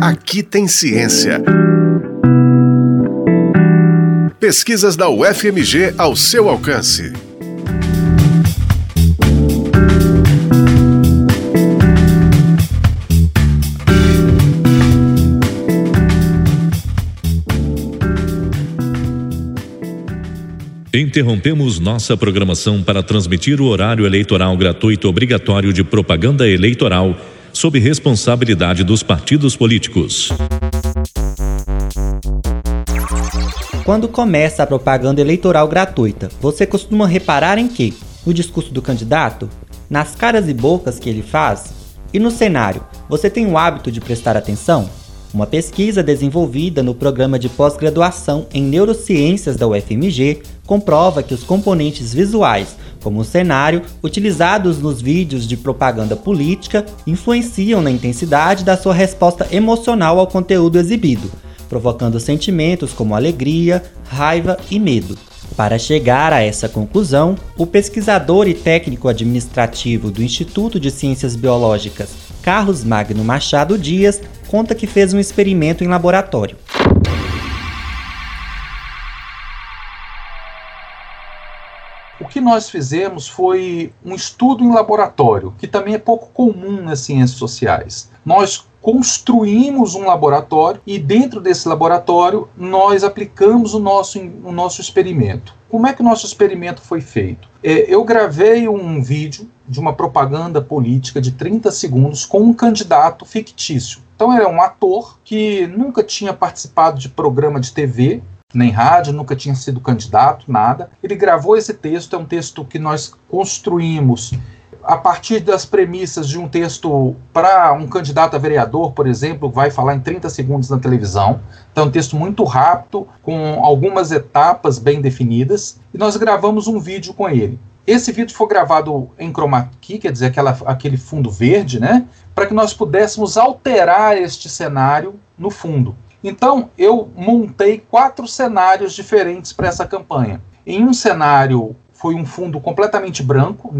Aqui tem ciência. Pesquisas da UFMG ao seu alcance. Interrompemos nossa programação para transmitir o horário eleitoral gratuito obrigatório de propaganda eleitoral sob responsabilidade dos partidos políticos. Quando começa a propaganda eleitoral gratuita, você costuma reparar em quê? No discurso do candidato? Nas caras e bocas que ele faz? E no cenário, você tem o hábito de prestar atenção? Uma pesquisa desenvolvida no programa de pós-graduação em neurociências da UFMG comprova que os componentes visuais, como cenário, utilizados nos vídeos de propaganda política, influenciam na intensidade da sua resposta emocional ao conteúdo exibido, provocando sentimentos como alegria, raiva e medo. Para chegar a essa conclusão, o pesquisador e técnico administrativo do Instituto de Ciências Biológicas, Carlos Magno Machado Dias, conta que fez um experimento em laboratório. Que nós fizemos foi um estudo em laboratório, que também é pouco comum nas ciências sociais. Nós construímos um laboratório e dentro desse laboratório nós aplicamos o nosso, o nosso experimento. Como é que o nosso experimento foi feito? É, eu gravei um vídeo de uma propaganda política de 30 segundos com um candidato fictício. Então é um ator que nunca tinha participado de programa de TV, nem rádio, nunca tinha sido candidato, nada. Ele gravou esse texto, é um texto que nós construímos a partir das premissas de um texto para um candidato a vereador, por exemplo, vai falar em 30 segundos na televisão. Então, é um texto muito rápido, com algumas etapas bem definidas, e nós gravamos um vídeo com ele. Esse vídeo foi gravado em chroma key, quer dizer, aquela, aquele fundo verde, né? Para que nós pudéssemos alterar este cenário no fundo. Então, eu montei quatro cenários diferentes para essa campanha. Em um cenário foi um fundo completamente branco,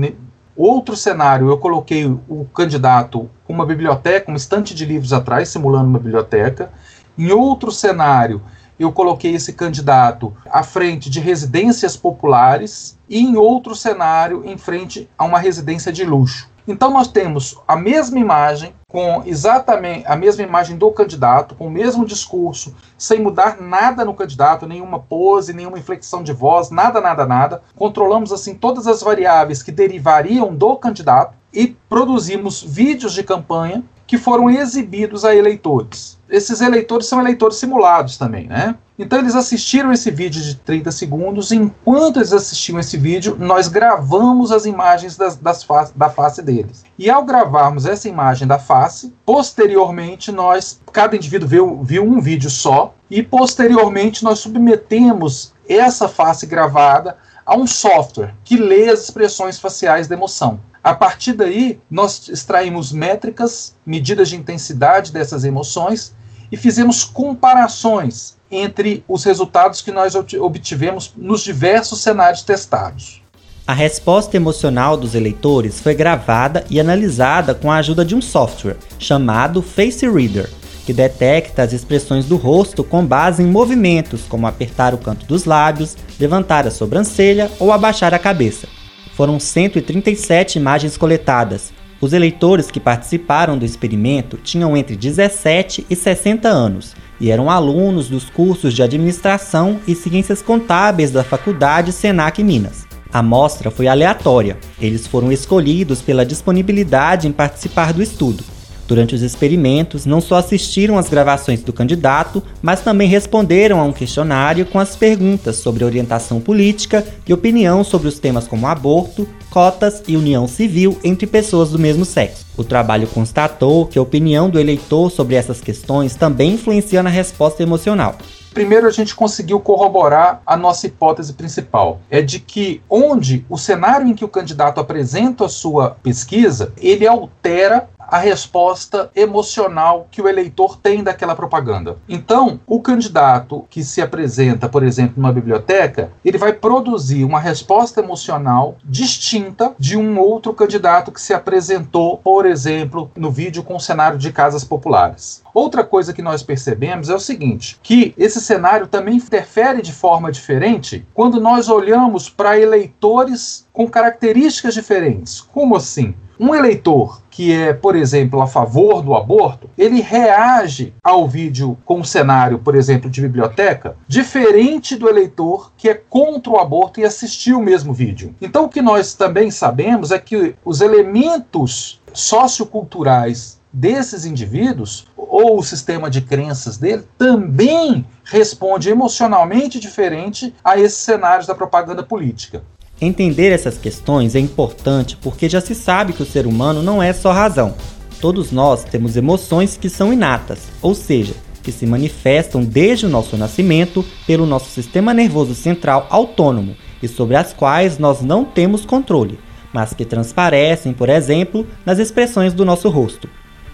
Outro cenário, eu coloquei o candidato com uma biblioteca, um estante de livros atrás, simulando uma biblioteca. Em outro cenário, eu coloquei esse candidato à frente de residências populares e em outro cenário, em frente a uma residência de luxo. Então nós temos a mesma imagem com exatamente a mesma imagem do candidato, com o mesmo discurso, sem mudar nada no candidato, nenhuma pose, nenhuma inflexão de voz, nada, nada, nada. Controlamos assim todas as variáveis que derivariam do candidato e produzimos vídeos de campanha que foram exibidos a eleitores. Esses eleitores são eleitores simulados também, né? Então eles assistiram esse vídeo de 30 segundos. Enquanto eles assistiam esse vídeo, nós gravamos as imagens das, das da face deles. E ao gravarmos essa imagem da face, posteriormente nós, cada indivíduo viu, viu um vídeo só, e posteriormente nós submetemos essa face gravada a um software que lê as expressões faciais da emoção. A partir daí, nós extraímos métricas, medidas de intensidade dessas emoções e fizemos comparações entre os resultados que nós obtivemos nos diversos cenários testados. A resposta emocional dos eleitores foi gravada e analisada com a ajuda de um software chamado Face Reader, que detecta as expressões do rosto com base em movimentos como apertar o canto dos lábios, levantar a sobrancelha ou abaixar a cabeça. Foram 137 imagens coletadas. Os eleitores que participaram do experimento tinham entre 17 e 60 anos e eram alunos dos cursos de Administração e Ciências Contábeis da Faculdade Senac Minas. A amostra foi aleatória, eles foram escolhidos pela disponibilidade em participar do estudo. Durante os experimentos, não só assistiram às gravações do candidato, mas também responderam a um questionário com as perguntas sobre orientação política e opinião sobre os temas como aborto, cotas e união civil entre pessoas do mesmo sexo. O trabalho constatou que a opinião do eleitor sobre essas questões também influencia na resposta emocional. Primeiro, a gente conseguiu corroborar a nossa hipótese principal. É de que onde o cenário em que o candidato apresenta a sua pesquisa, ele altera a resposta emocional que o eleitor tem daquela propaganda. Então, o candidato que se apresenta, por exemplo, numa biblioteca, ele vai produzir uma resposta emocional distinta de um outro candidato que se apresentou, por exemplo, no vídeo com o cenário de casas populares. Outra coisa que nós percebemos é o seguinte, que esse cenário também interfere de forma diferente quando nós olhamos para eleitores com características diferentes. Como assim? Um eleitor que é, por exemplo, a favor do aborto, ele reage ao vídeo com um cenário, por exemplo, de biblioteca, diferente do eleitor que é contra o aborto e assistiu o mesmo vídeo. Então, o que nós também sabemos é que os elementos socioculturais desses indivíduos ou o sistema de crenças dele também responde emocionalmente diferente a esses cenários da propaganda política. Entender essas questões é importante porque já se sabe que o ser humano não é só razão. Todos nós temos emoções que são inatas, ou seja, que se manifestam desde o nosso nascimento pelo nosso sistema nervoso central autônomo e sobre as quais nós não temos controle, mas que transparecem, por exemplo, nas expressões do nosso rosto.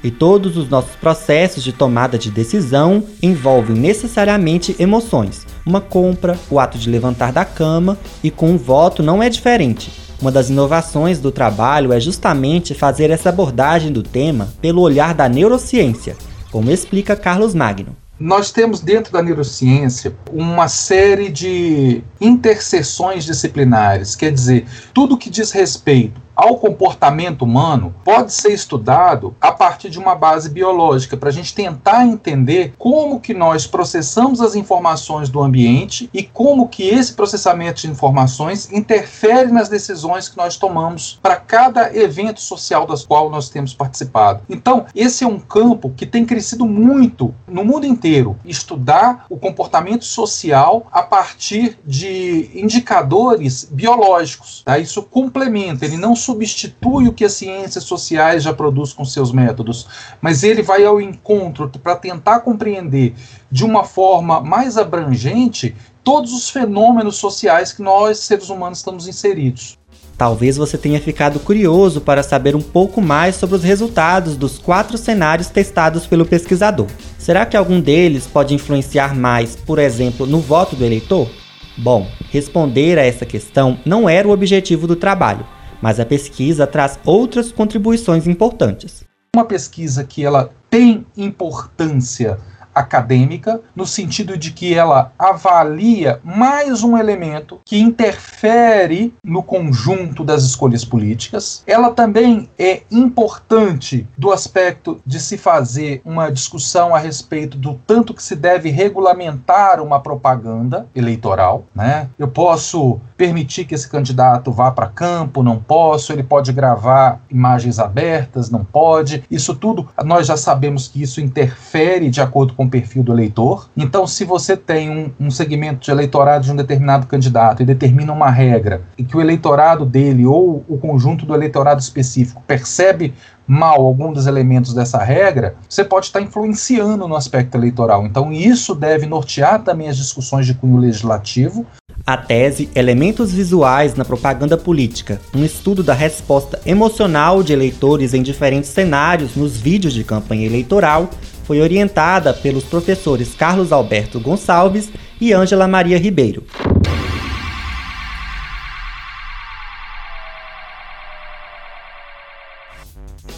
E todos os nossos processos de tomada de decisão envolvem necessariamente emoções. Uma compra, o ato de levantar da cama e com um voto não é diferente. Uma das inovações do trabalho é justamente fazer essa abordagem do tema pelo olhar da neurociência, como explica Carlos Magno. Nós temos dentro da neurociência uma série de interseções disciplinares, quer dizer, tudo que diz respeito ao comportamento humano pode ser estudado a partir de uma base biológica, para a gente tentar entender como que nós processamos as informações do ambiente e como que esse processamento de informações interfere nas decisões que nós tomamos para cada evento social das qual nós temos participado. Então, esse é um campo que tem crescido muito no mundo inteiro, estudar o comportamento social a partir de indicadores biológicos. Tá? Isso complementa, ele não substitui o que as ciências sociais já produz com seus métodos, mas ele vai ao encontro para tentar compreender de uma forma mais abrangente todos os fenômenos sociais que nós, seres humanos, estamos inseridos. Talvez você tenha ficado curioso para saber um pouco mais sobre os resultados dos quatro cenários testados pelo pesquisador. Será que algum deles pode influenciar mais, por exemplo, no voto do eleitor? Bom, responder a essa questão não era o objetivo do trabalho, mas a pesquisa traz outras contribuições importantes. Uma pesquisa que ela tem importância acadêmica, no sentido de que ela avalia mais um elemento que interfere no conjunto das escolhas políticas. Ela também é importante do aspecto de se fazer uma discussão a respeito do tanto que se deve regulamentar uma propaganda eleitoral, né? Eu posso permitir que esse candidato vá para campo, não posso, ele pode gravar imagens abertas, não pode. Isso tudo nós já sabemos que isso interfere de acordo com com o perfil do eleitor. Então, se você tem um, um segmento de eleitorado de um determinado candidato e determina uma regra e que o eleitorado dele ou o conjunto do eleitorado específico percebe mal algum dos elementos dessa regra, você pode estar influenciando no aspecto eleitoral. Então, isso deve nortear também as discussões de cunho legislativo. A tese Elementos Visuais na Propaganda Política, um estudo da resposta emocional de eleitores em diferentes cenários nos vídeos de campanha eleitoral, foi orientada pelos professores Carlos Alberto Gonçalves e Ângela Maria Ribeiro.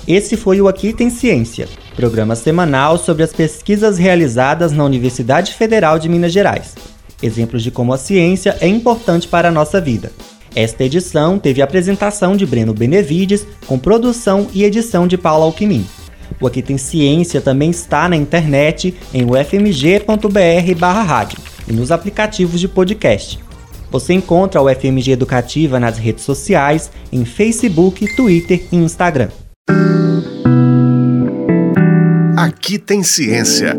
Esse foi o Aqui Tem Ciência, programa semanal sobre as pesquisas realizadas na Universidade Federal de Minas Gerais. Exemplos de como a ciência é importante para a nossa vida. Esta edição teve a apresentação de Breno Benevides, com produção e edição de Paulo Alquimim. O Aqui Tem Ciência também está na internet em ufmg.br/rádio e nos aplicativos de podcast. Você encontra o FMG Educativa nas redes sociais, em Facebook, Twitter e Instagram. Aqui tem ciência.